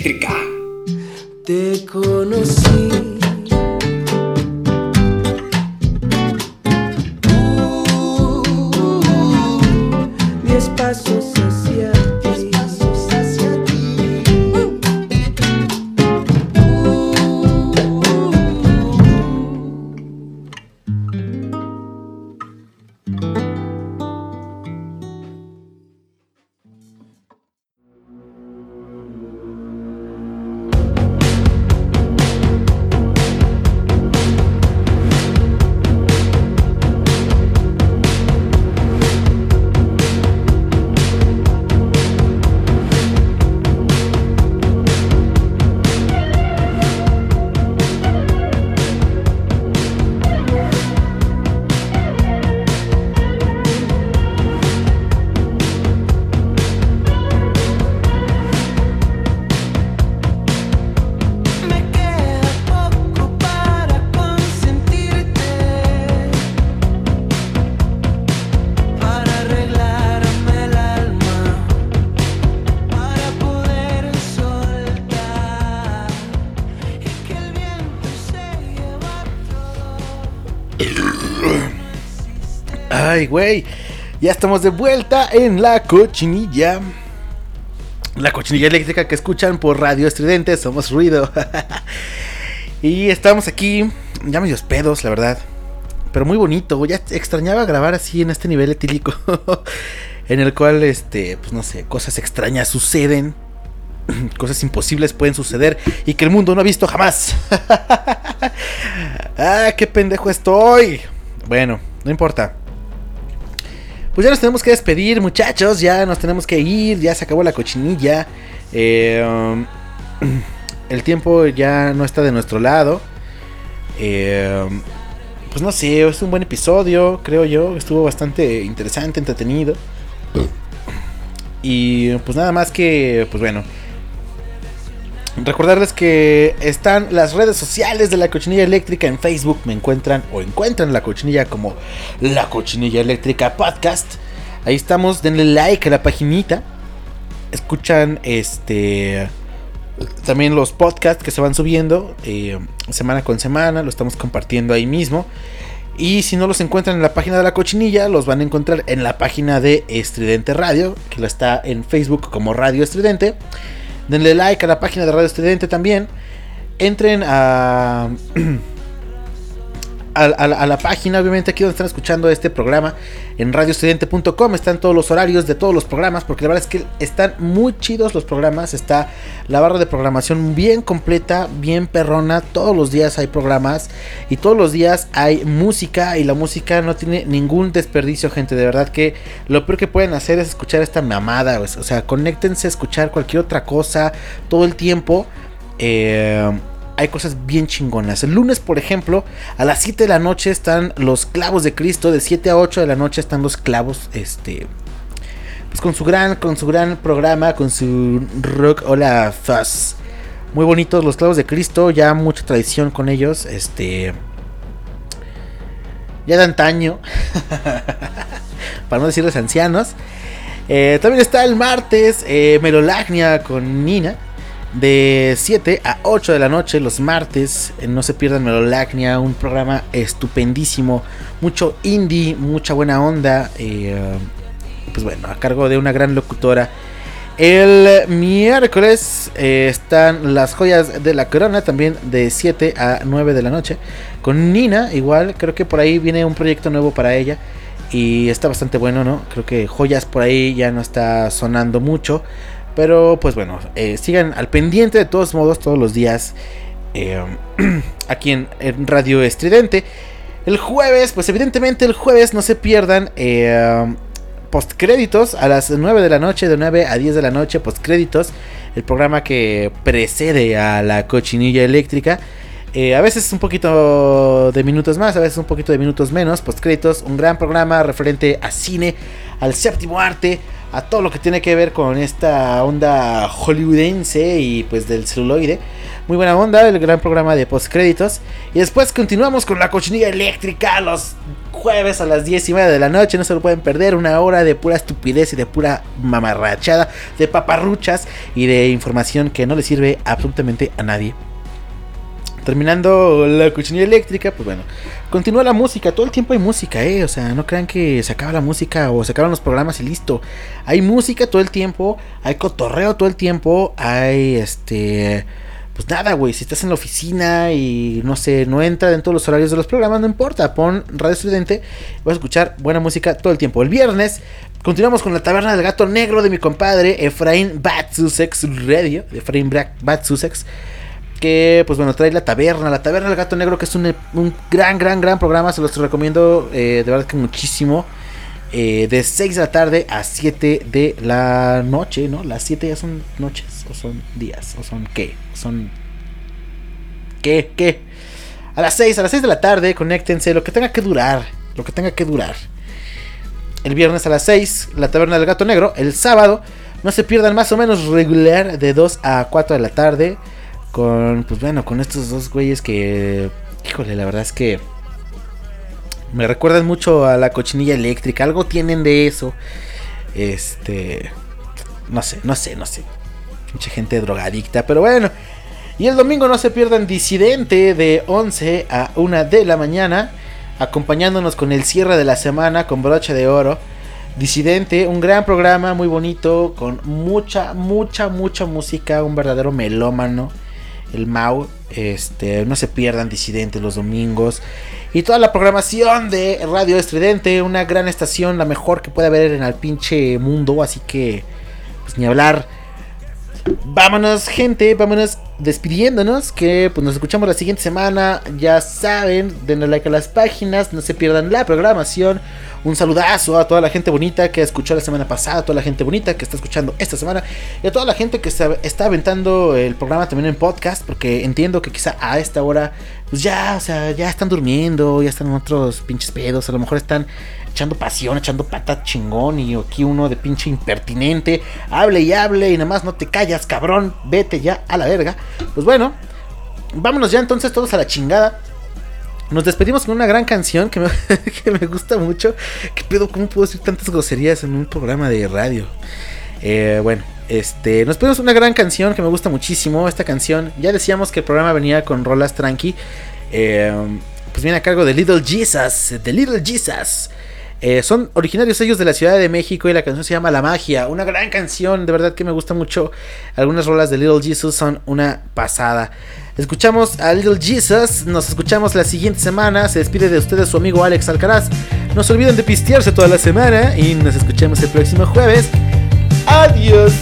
Cochinilla eléctrica. Ay. Ya estamos de vuelta en la cochinilla. La cochinilla eléctrica que escuchan por Radio Estridente. Somos ruido. y estamos aquí, ya medios pedos, la verdad. Pero muy bonito. Ya extrañaba grabar así en este nivel etílico. en el cual, este, pues no sé, cosas extrañas suceden. Cosas imposibles pueden suceder y que el mundo no ha visto jamás. ah, qué pendejo estoy. Bueno, no importa. Pues ya nos tenemos que despedir, muchachos. Ya nos tenemos que ir. Ya se acabó la cochinilla. Eh, um, el tiempo ya no está de nuestro lado. Eh, um, pues no sé, es un buen episodio, creo yo. Estuvo bastante interesante, entretenido. Y pues nada más que, pues bueno. Recordarles que están las redes sociales de la cochinilla eléctrica en Facebook. Me encuentran o encuentran la cochinilla como la cochinilla eléctrica podcast. Ahí estamos, denle like a la paginita. Escuchan este también los podcasts que se van subiendo eh, semana con semana. Lo estamos compartiendo ahí mismo. Y si no los encuentran en la página de la cochinilla, los van a encontrar en la página de Estridente Radio, que lo está en Facebook como Radio Estridente. Denle like a la página de Radio Estridente también. Entren a, a, la página, obviamente aquí donde están escuchando este programa, en radioestudiante.com están todos los horarios de todos los programas, porque la verdad es que están muy chidos los programas, está la barra de programación bien completa, bien perrona, todos los días hay programas y todos los días hay música y la música no tiene ningún desperdicio, gente, de verdad que lo peor que pueden hacer es escuchar esta mamada, o sea, conéctense a escuchar cualquier otra cosa todo el tiempo. Eh, hay cosas bien chingonas. El lunes, por ejemplo, a las 7 de la noche están los clavos de Cristo. De 7 a 8 de la noche están los clavos. Este. Pues con su gran, con su gran programa, con su rock hola fuzz. Muy bonitos los clavos de Cristo. Ya mucha tradición con ellos. Este. Ya de antaño. Para no decirles ancianos. Eh, también está el martes. Eh, Melolagnia con Nina de 7 a 8 de la noche los martes. No se pierdan Melolacnia, un programa estupendísimo. Mucho indie, mucha buena onda. Eh, pues bueno, a cargo de una gran locutora. El miércoles eh, están las joyas de la corona, también de 7 a 9 de la noche. Con Nina, igual, creo que por ahí viene un proyecto nuevo para ella. Y está bastante bueno, ¿no? Creo que joyas por ahí ya no está sonando mucho. Pero pues bueno, eh, sigan al pendiente de todos modos todos los días. eh, aquí en, en Radio Estridente. El jueves, pues evidentemente el jueves no se pierdan eh, postcréditos a las 9 de la noche, de 9 a 10 de la noche, postcréditos. El programa que precede a la cochinilla eléctrica. Eh, a veces un poquito de minutos más, a veces un poquito de minutos menos. Postcréditos, un gran programa referente a cine, al séptimo arte, a todo lo que tiene que ver con esta onda hollywoodense y pues del celuloide. Muy buena onda, el gran programa de postcréditos. Y después continuamos con la cochinilla eléctrica los jueves a las 10 y media de la noche. No se lo pueden perder. Una hora de pura estupidez y de pura mamarrachada, de paparruchas y de información que no le sirve absolutamente a nadie. Terminando la cochinilla eléctrica, pues bueno, continúa la música, todo el tiempo hay música, eh, o sea, no crean que se acaba la música o se acaban los programas y listo. Hay música todo el tiempo, hay cotorreo todo el tiempo, hay este pues nada, güey, si estás en la oficina y no sé, no entra dentro de los horarios de los programas, no importa, pon Radio Estudiante, vas a escuchar buena música todo el tiempo. El viernes continuamos con la taberna del gato negro de mi compadre Efraín Bad Sussex Radio, Efraín Sussex, que pues bueno, trae la taberna, la taberna del gato negro, que es un, un gran, gran, gran programa, se los recomiendo eh, de verdad que muchísimo. Eh, de 6 de la tarde a 7 de la noche, ¿no? Las 7 ya son noches, o son días, o son qué, son... ¿Qué? ¿Qué? A las 6, a las 6 de la tarde, conéctense, lo que tenga que durar, lo que tenga que durar. El viernes a las 6, la taberna del gato negro. El sábado, no se pierdan más o menos regular de 2 a 4 de la tarde. Con, pues bueno, con estos dos güeyes que, híjole, la verdad es que me recuerdan mucho a la cochinilla eléctrica. Algo tienen de eso. Este. No sé, no sé, no sé. Mucha gente drogadicta. Pero bueno. Y el domingo no se pierdan Disidente de 11 a 1 de la mañana. Acompañándonos con el cierre de la semana con brocha de oro. Disidente, un gran programa, muy bonito. Con mucha, mucha, mucha música. Un verdadero melómano. El Mau. Este, no se pierdan Disidente los domingos. Y toda la programación de Radio Estridente, una gran estación, la mejor que puede haber en el pinche mundo, así que pues ni hablar. Vámonos, gente, vámonos despidiéndonos, que pues nos escuchamos la siguiente semana, ya saben, denle like a las páginas, no se pierdan la programación. Un saludazo a toda la gente bonita que escuchó la semana pasada, a toda la gente bonita que está escuchando esta semana y a toda la gente que está, aventando el programa también en podcast, porque entiendo que quizá a esta hora, pues ya, o sea, ya están durmiendo, ya están en otros pinches pedos, a lo mejor están echando pasión, echando pata chingón y aquí uno de pinche impertinente, hable y hable y nada más no te callas, cabrón, vete ya a la verga. Pues bueno, vámonos ya entonces todos a la chingada. Nos despedimos con una gran canción que me, que me gusta mucho. ¿Qué pedo? ¿Cómo puedo decir tantas groserías en un programa de radio? Eh, bueno, este, nos pedimos una gran canción que me gusta muchísimo. Esta canción, ya decíamos que el programa venía con rolas tranqui. Eh, pues viene a cargo de Little Jesus, de Little Jesus. Eh, son originarios ellos de la Ciudad de México y la canción se llama La Magia. Una gran canción, de verdad que me gusta mucho. Algunas rolas de Little Jesus son una pasada. Escuchamos a Little Jesus, nos escuchamos la siguiente semana. Se despide de ustedes su amigo Alex Alcaraz. No se olviden de pistearse toda la semana y nos escuchamos el próximo jueves. Adiós.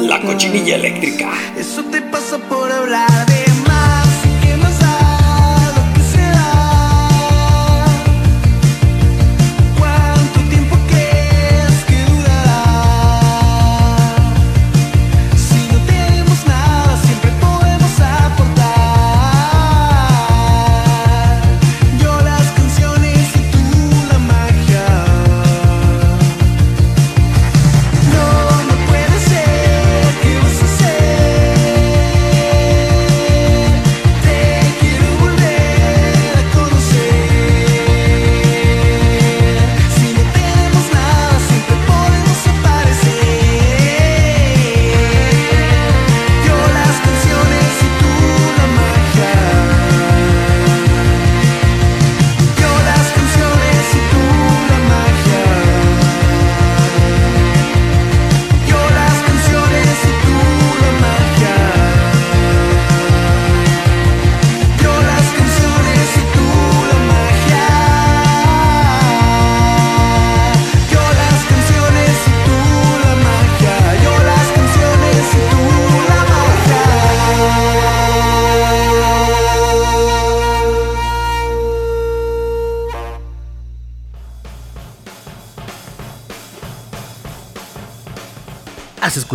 La cochinilla eléctrica. Eso te pasa por hablar de más.